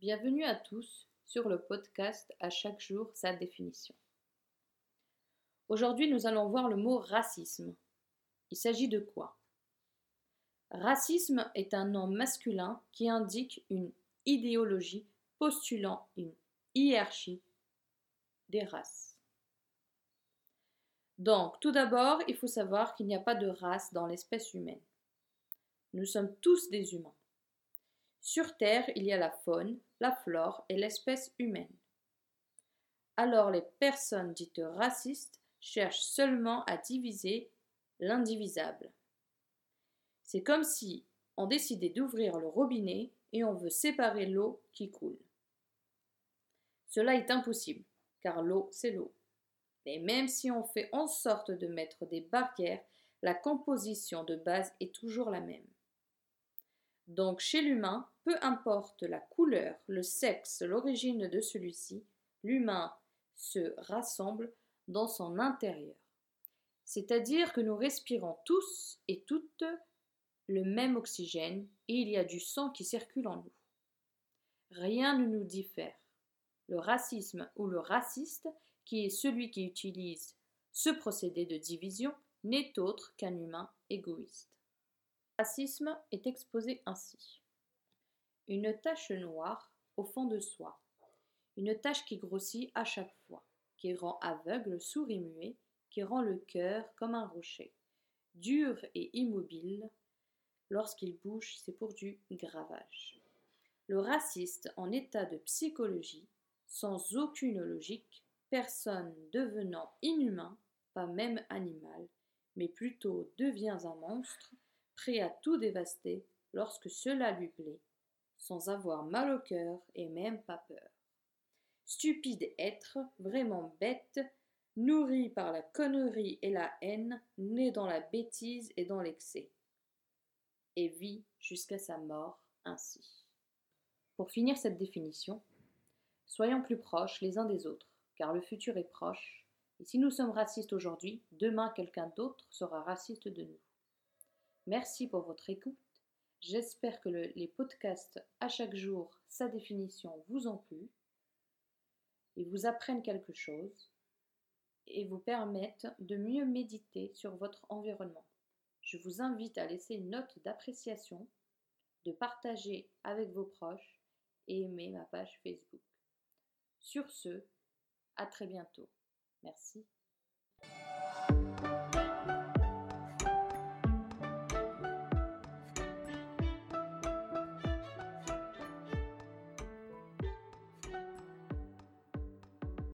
Bienvenue à tous sur le podcast À chaque jour sa définition. Aujourd'hui, nous allons voir le mot racisme. Il s'agit de quoi? Racisme est un nom masculin qui indique une idéologie postulant une hiérarchie des races. Donc, tout d'abord, il faut savoir qu'il n'y a pas de race dans l'espèce humaine. Nous sommes tous des humains. Sur Terre, il y a la faune, la flore et l'espèce humaine. Alors les personnes dites racistes cherchent seulement à diviser l'indivisable. C'est comme si on décidait d'ouvrir le robinet et on veut séparer l'eau qui coule. Cela est impossible, car l'eau, c'est l'eau. Mais même si on fait en sorte de mettre des barrières, la composition de base est toujours la même. Donc chez l'humain, peu importe la couleur, le sexe, l'origine de celui-ci, l'humain se rassemble dans son intérieur. C'est-à-dire que nous respirons tous et toutes le même oxygène et il y a du sang qui circule en nous. Rien ne nous diffère. Le racisme ou le raciste, qui est celui qui utilise ce procédé de division, n'est autre qu'un humain égoïste. Racisme est exposé ainsi. Une tache noire au fond de soi. Une tache qui grossit à chaque fois, qui rend aveugle, sourd et muet, qui rend le cœur comme un rocher. Dur et immobile, lorsqu'il bouge, c'est pour du gravage. Le raciste en état de psychologie, sans aucune logique, personne devenant inhumain, pas même animal, mais plutôt devient un monstre, prêt à tout dévaster lorsque cela lui plaît, sans avoir mal au cœur et même pas peur. Stupide être, vraiment bête, nourri par la connerie et la haine, né dans la bêtise et dans l'excès, et vit jusqu'à sa mort ainsi. Pour finir cette définition, soyons plus proches les uns des autres, car le futur est proche, et si nous sommes racistes aujourd'hui, demain quelqu'un d'autre sera raciste de nous. Merci pour votre écoute. J'espère que les podcasts à chaque jour, sa définition vous ont plu et vous apprennent quelque chose et vous permettent de mieux méditer sur votre environnement. Je vous invite à laisser une note d'appréciation, de partager avec vos proches et aimer ma page Facebook. Sur ce, à très bientôt. Merci.